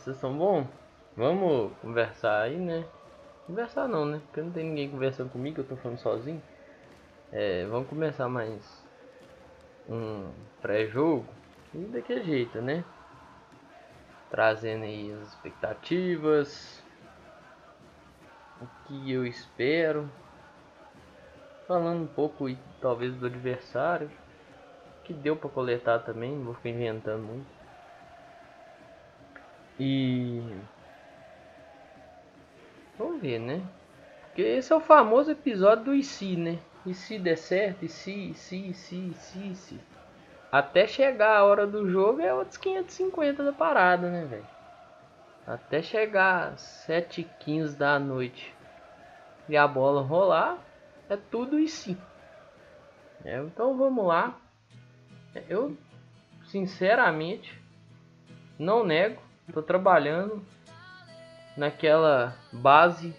Vocês estão bom? Vamos conversar aí, né? Conversar não, né? Porque não tem ninguém conversando comigo, eu tô falando sozinho. É, vamos começar mais um pré-jogo e daquele jeito, né? Trazendo aí as expectativas, o que eu espero, falando um pouco talvez do adversário, que deu para coletar também, não vou ficar inventando muito. E vamos ver, né? Porque esse é o famoso episódio do e se, né? E se der certo, e se, e se, e se, e se, e se. Até chegar a hora do jogo é outros 550 da parada, né, velho? Até chegar 7h15 da noite e a bola rolar, é tudo e sim. É, então vamos lá. Eu, sinceramente, não nego Estou trabalhando naquela base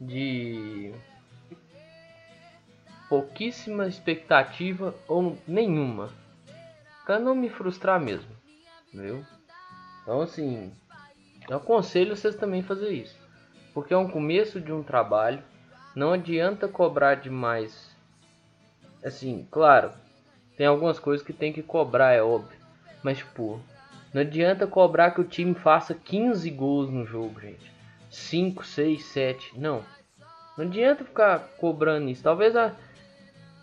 de pouquíssima expectativa ou nenhuma, para não me frustrar mesmo, viu? Então assim, eu aconselho vocês também fazer isso, porque é um começo de um trabalho, não adianta cobrar demais. Assim, claro, tem algumas coisas que tem que cobrar, é óbvio, mas tipo, não adianta cobrar que o time faça 15 gols no jogo, gente. 5, 6, 7. Não. Não adianta ficar cobrando isso. Talvez a...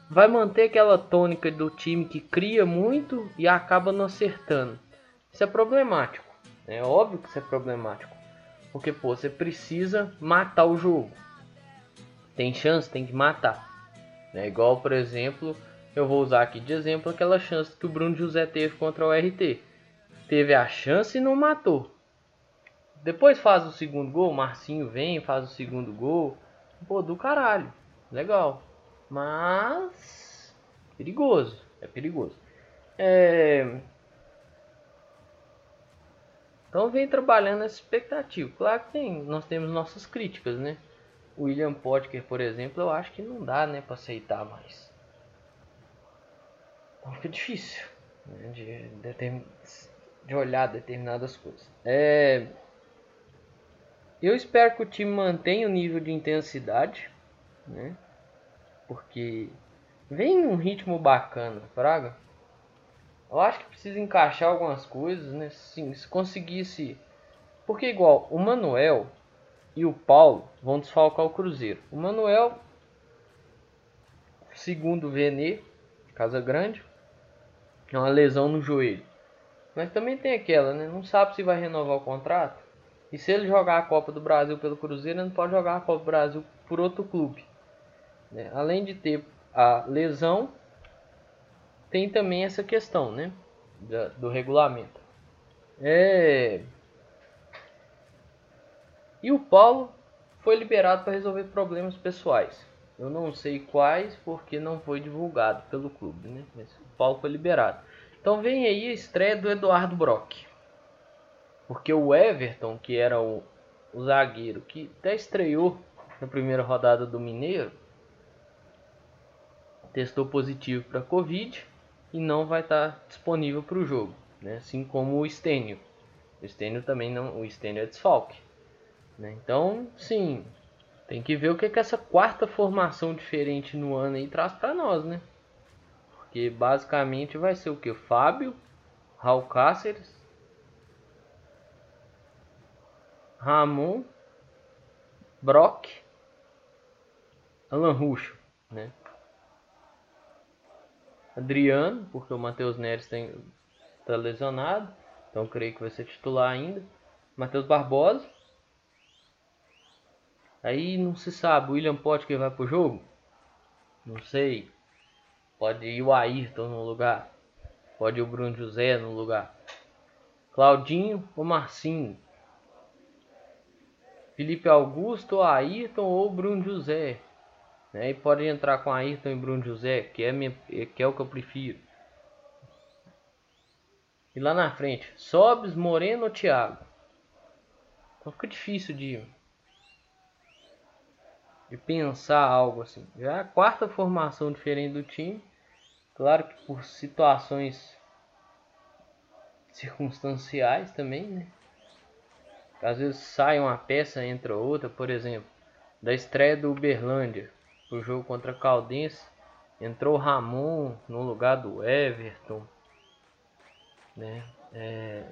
vai manter aquela tônica do time que cria muito e acaba não acertando. Isso é problemático. É óbvio que isso é problemático. Porque, pô, você precisa matar o jogo. Tem chance, tem que matar. É igual, por exemplo, eu vou usar aqui de exemplo aquela chance que o Bruno José teve contra o RT teve a chance e não matou. Depois faz o segundo gol, Marcinho vem, faz o segundo gol. Pô, do caralho. Legal. Mas. Perigoso. É perigoso. É... Então vem trabalhando essa expectativa. Claro que tem, nós temos nossas críticas, né? O William Potker, por exemplo, eu acho que não dá, né, para aceitar mais. Então fica difícil. Né, de, de, de olhar determinadas coisas. É, eu espero que o time mantenha o nível de intensidade, né? Porque vem um ritmo bacana, Fraga. Eu acho que precisa encaixar algumas coisas, né? Sim, se conseguisse. Porque igual o Manuel e o Paulo vão desfalcar o Cruzeiro. O Manuel, segundo o Vene, Casa Grande, é uma lesão no joelho. Mas também tem aquela, né? Não sabe se vai renovar o contrato. E se ele jogar a Copa do Brasil pelo Cruzeiro, ele não pode jogar a Copa do Brasil por outro clube. Né? Além de ter a lesão, tem também essa questão, né? Da, do regulamento. É... E o Paulo foi liberado para resolver problemas pessoais. Eu não sei quais, porque não foi divulgado pelo clube, né? Mas o Paulo foi liberado. Então vem aí a estreia do Eduardo Brock. Porque o Everton, que era o, o zagueiro que até estreou na primeira rodada do Mineiro, testou positivo para Covid e não vai estar tá disponível para o jogo, né? assim como o Stênio. O Stênio também não, o Stênio é desfalque. Né? Então, sim, tem que ver o que, que essa quarta formação diferente no ano aí traz para nós, né? Que basicamente vai ser o que? Fábio, Raul Cáceres, Ramon, Brock, Alan Ruxo, né? Adriano, porque o Matheus Neres está lesionado, então creio que vai ser titular ainda. Matheus Barbosa. Aí não se sabe, o William Pote que vai pro jogo? Não sei. Pode ir o Ayrton no lugar. Pode ir o Bruno José no lugar. Claudinho ou Marcinho. Felipe Augusto, Ayrton ou Bruno José. Né? E pode entrar com Ayrton e Bruno José, que é, minha, que é o que eu prefiro. E lá na frente, Sobes, Moreno ou Thiago? Então fica difícil de, de pensar algo assim. Já é a quarta formação diferente do time. Claro que por situações circunstanciais também, né? Às vezes sai uma peça, entra outra, por exemplo, da estreia do Uberlândia, o jogo contra a Caldense, entrou Ramon no lugar do Everton, né? É...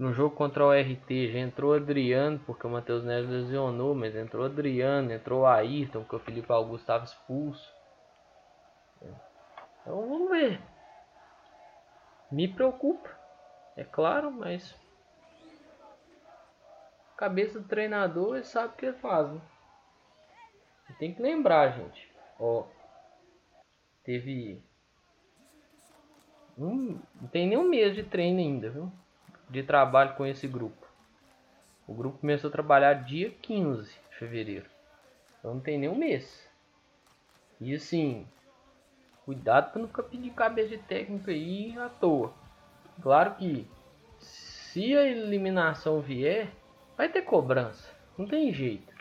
No jogo contra o RT já entrou Adriano, porque o Matheus Neves lesionou, mas entrou Adriano, entrou Ayrton, porque o Felipe Augusto estava expulso. Então vamos ver. Me preocupa, é claro, mas cabeça do treinador ele sabe o que ele faz. Né? Tem que lembrar, gente. Ó, teve um, não tem nem um mês de treino ainda, viu? De trabalho com esse grupo. O grupo começou a trabalhar dia 15 de fevereiro. Então não tem nem um mês. E assim, cuidado para não ficar pedindo cabeça de técnico aí à toa. Claro que se a eliminação vier, vai ter cobrança. Não tem jeito.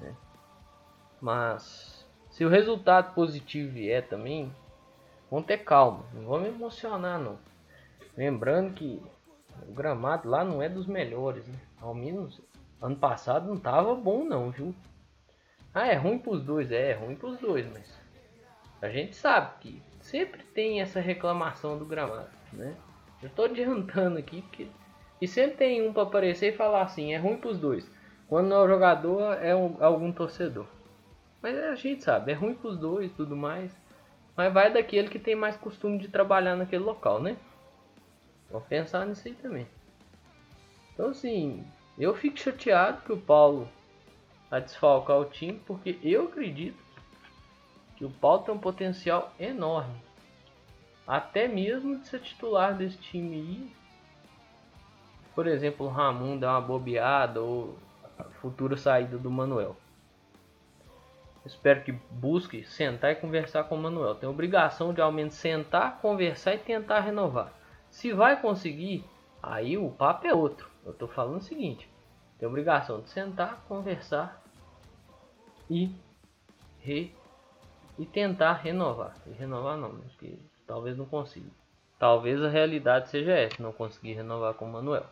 Né? Mas se o resultado positivo vier também, vão ter calma. Não vamos emocionar não. Lembrando que o gramado lá não é dos melhores, né? Ao menos ano passado não tava bom não, viu? Ah, é ruim pros dois, é, é ruim pros dois, mas a gente sabe que sempre tem essa reclamação do gramado, né? Eu tô adiantando aqui porque e sempre tem um para aparecer e falar assim, é ruim pros dois. Quando não é o jogador, é um, algum torcedor. Mas a gente sabe, é ruim pros dois tudo mais. Mas vai daquele que tem mais costume de trabalhar naquele local, né? Vamos pensar nisso aí também. Então assim, eu fico chateado que o Paulo vai desfalcar o time, porque eu acredito que o Paulo tem um potencial enorme. Até mesmo de ser titular desse time aí. Por exemplo, o Ramon dá uma bobeada ou a futura saída do Manuel. Espero que busque sentar e conversar com o Manuel. Tem obrigação de ao menos sentar, conversar e tentar renovar. Se vai conseguir, aí o papo é outro. Eu estou falando o seguinte: tem obrigação de sentar, conversar e re, e tentar renovar. E renovar não, né? porque talvez não consiga. Talvez a realidade seja essa, não conseguir renovar com o Manuel.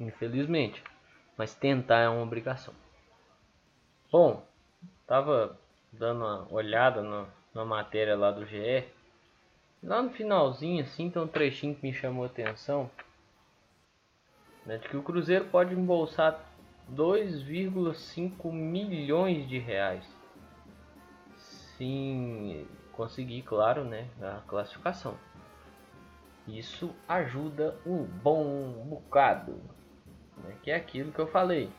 Infelizmente. Mas tentar é uma obrigação. Bom, tava dando uma olhada na, matéria lá do GE Lá no finalzinho, assim, tem um trechinho que me chamou a atenção. Né, de que o Cruzeiro pode embolsar 2,5 milhões de reais. Sim, conseguir, claro, né, a classificação. Isso ajuda um bom bocado. Né, que é aquilo que eu falei.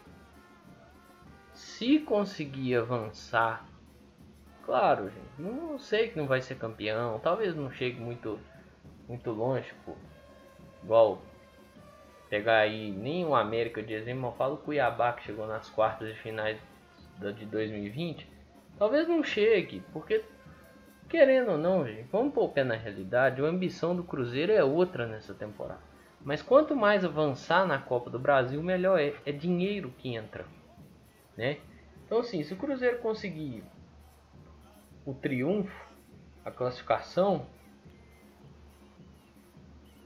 Se conseguir avançar Claro, gente. Não sei que não vai ser campeão. Talvez não chegue muito, muito longe, pô. Igual pegar aí nem o América de exemplo, eu falo o Cuiabá que chegou nas quartas de finais de 2020. Talvez não chegue, porque querendo ou não, gente, vamos pôr o pé na realidade, a ambição do Cruzeiro é outra nessa temporada. Mas quanto mais avançar na Copa do Brasil, melhor é. É dinheiro que entra, né? Então assim, se o Cruzeiro conseguir o triunfo, a classificação,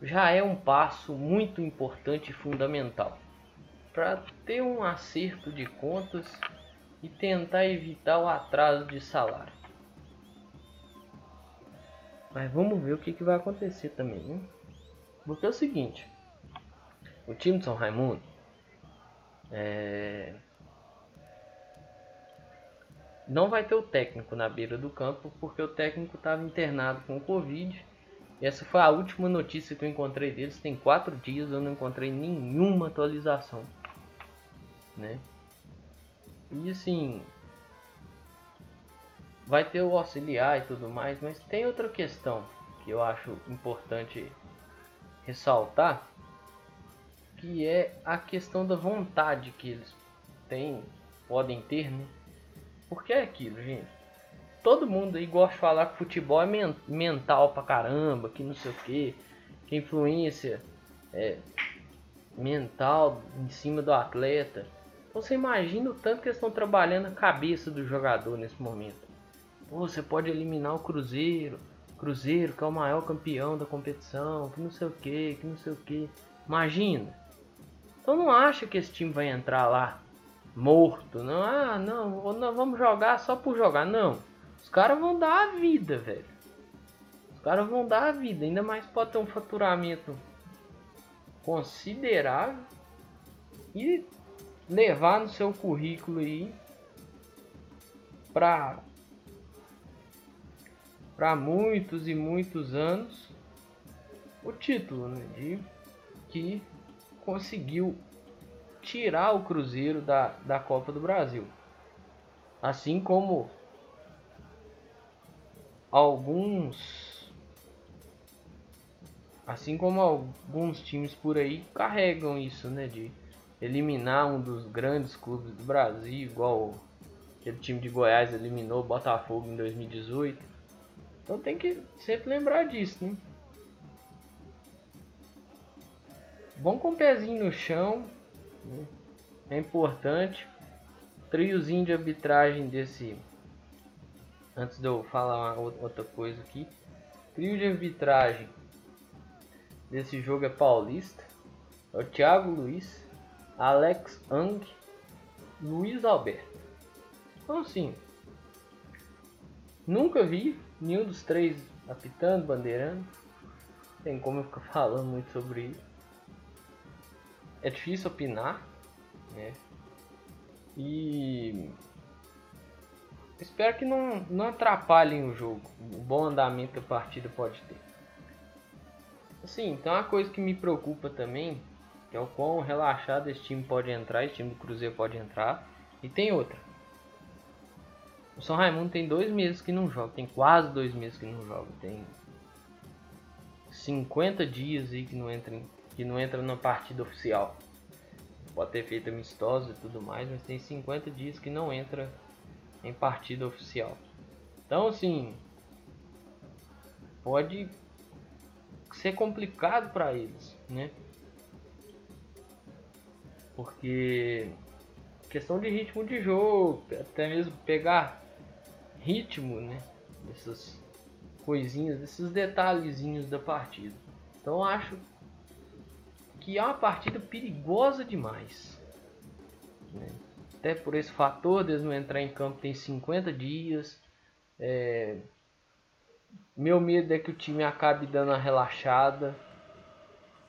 já é um passo muito importante e fundamental para ter um acerto de contas e tentar evitar o atraso de salário. Mas vamos ver o que, que vai acontecer também. Né? Porque é o seguinte: o time de São Raimundo é, não vai ter o técnico na beira do campo porque o técnico estava internado com Covid. Essa foi a última notícia que eu encontrei deles. Tem quatro dias eu não encontrei nenhuma atualização, né? E assim, vai ter o auxiliar e tudo mais, mas tem outra questão que eu acho importante ressaltar, que é a questão da vontade que eles têm, podem ter, né? Porque é aquilo, gente. Todo mundo aí gosta de falar que futebol é men mental pra caramba, que não sei o que, que influência é, mental em cima do atleta. Então você imagina o tanto que eles estão trabalhando a cabeça do jogador nesse momento. Pô, você pode eliminar o Cruzeiro, Cruzeiro, que é o maior campeão da competição, que não sei o que, que não sei o que. Imagina. Então não acha que esse time vai entrar lá morto, não? Ah, não, não vamos jogar só por jogar, não. Os caras vão dar a vida, velho. Os caras vão dar a vida, ainda mais pode ter um faturamento considerável e levar no seu currículo aí para para muitos e muitos anos o título né, de que conseguiu tirar o Cruzeiro da, da Copa do Brasil. Assim como alguns assim como alguns times por aí carregam isso, né, de eliminar um dos grandes clubes do Brasil, igual aquele time de Goiás eliminou o Botafogo em 2018. Então tem que sempre lembrar disso, né? Bom com o pezinho no chão, é importante. Triozinho de arbitragem desse. Antes de eu falar outra coisa aqui, trio de arbitragem desse jogo é paulista. É o Thiago Luiz, Alex Ang, Luiz Alberto. Então assim, nunca vi nenhum dos três apitando, bandeirando. Tem como eu ficar falando muito sobre isso. É difícil opinar, né? E espero que não, não atrapalhem o jogo, o bom andamento que a partida pode ter. Assim, então uma coisa que me preocupa também é o quão relaxado esse time pode entrar, esse time do Cruzeiro pode entrar. E tem outra. O São Raimundo tem dois meses que não joga, tem quase dois meses que não joga, tem 50 dias aí que não entra, que não entra na partida oficial. Pode ter feito amistosa e tudo mais, mas tem 50 dias que não entra em partida oficial. Então assim, pode ser complicado para eles, né? Porque questão de ritmo de jogo, até mesmo pegar ritmo, né? Essas coisinhas, esses detalhezinhos da partida. Então acho que é uma partida perigosa demais. Né? Até por esse fator de não entrar em campo tem 50 dias. É... Meu medo é que o time acabe dando a relaxada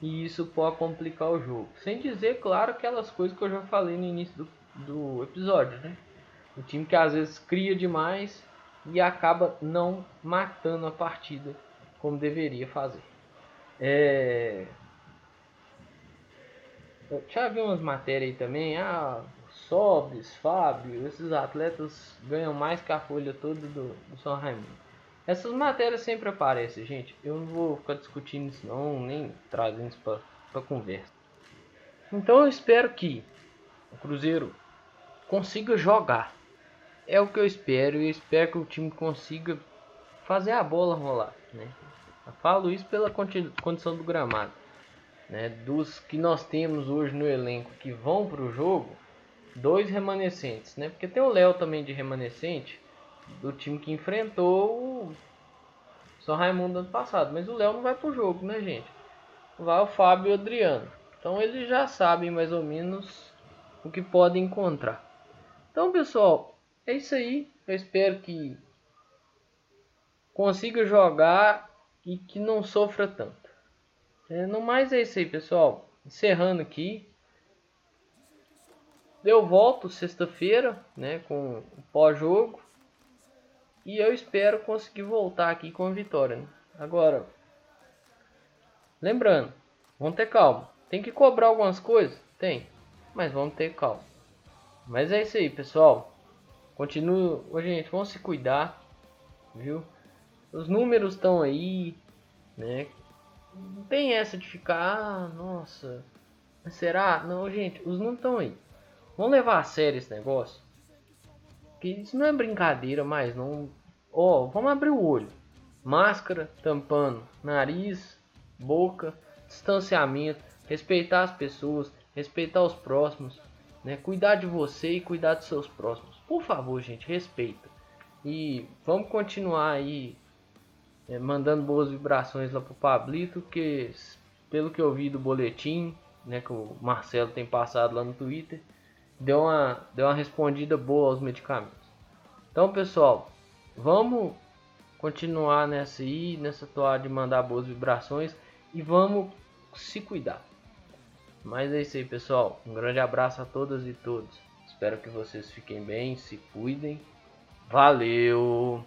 e isso pode complicar o jogo. Sem dizer, claro, aquelas coisas que eu já falei no início do, do episódio, né? O time que às vezes cria demais e acaba não matando a partida como deveria fazer. É... Eu já vi umas matérias aí também. Ah, Sobres, Fábio, esses atletas ganham mais que a folha toda do, do São Raimundo. Essas matérias sempre aparecem, gente. Eu não vou ficar discutindo isso não, nem trazendo isso para conversa. Então eu espero que o Cruzeiro consiga jogar. É o que eu espero e espero que o time consiga fazer a bola rolar, né? Eu falo isso pela condição do gramado, né? Dos que nós temos hoje no elenco que vão para o jogo, dois remanescentes, né? Porque tem o Léo também de remanescente, do time que enfrentou o São Raimundo ano passado. Mas o Léo não vai pro jogo, né, gente? Vai o Fábio e o Adriano. Então eles já sabem mais ou menos o que podem encontrar. Então, pessoal, é isso aí. Eu espero que consiga jogar e que não sofra tanto. É, no mais é isso aí, pessoal. Encerrando aqui. Eu volto sexta-feira, né, com o pós-jogo. E eu espero conseguir voltar aqui com a vitória. Né? Agora, lembrando, vamos ter calma. Tem que cobrar algumas coisas? Tem, mas vamos ter calma. Mas é isso aí, pessoal. Continue, Ô, gente, vamos se cuidar, viu? Os números estão aí, né? Não tem essa de ficar, ah, nossa, será? Não, gente, os números estão aí. Vamos levar a sério esse negócio. Que isso não é brincadeira mais, não. Ó, oh, vamos abrir o olho. Máscara, tampando nariz, boca, distanciamento, respeitar as pessoas, respeitar os próximos, né? Cuidar de você e cuidar dos seus próximos. Por favor, gente, respeita. E vamos continuar aí é, mandando boas vibrações lá pro Pablito, que pelo que eu vi do boletim, né, que o Marcelo tem passado lá no Twitter, deu uma, deu uma respondida boa aos medicamentos. Então, pessoal, vamos continuar nessa aí, nessa toada de mandar boas vibrações e vamos se cuidar. Mas é isso aí, pessoal. Um grande abraço a todas e todos. Espero que vocês fiquem bem, se cuidem. Valeu!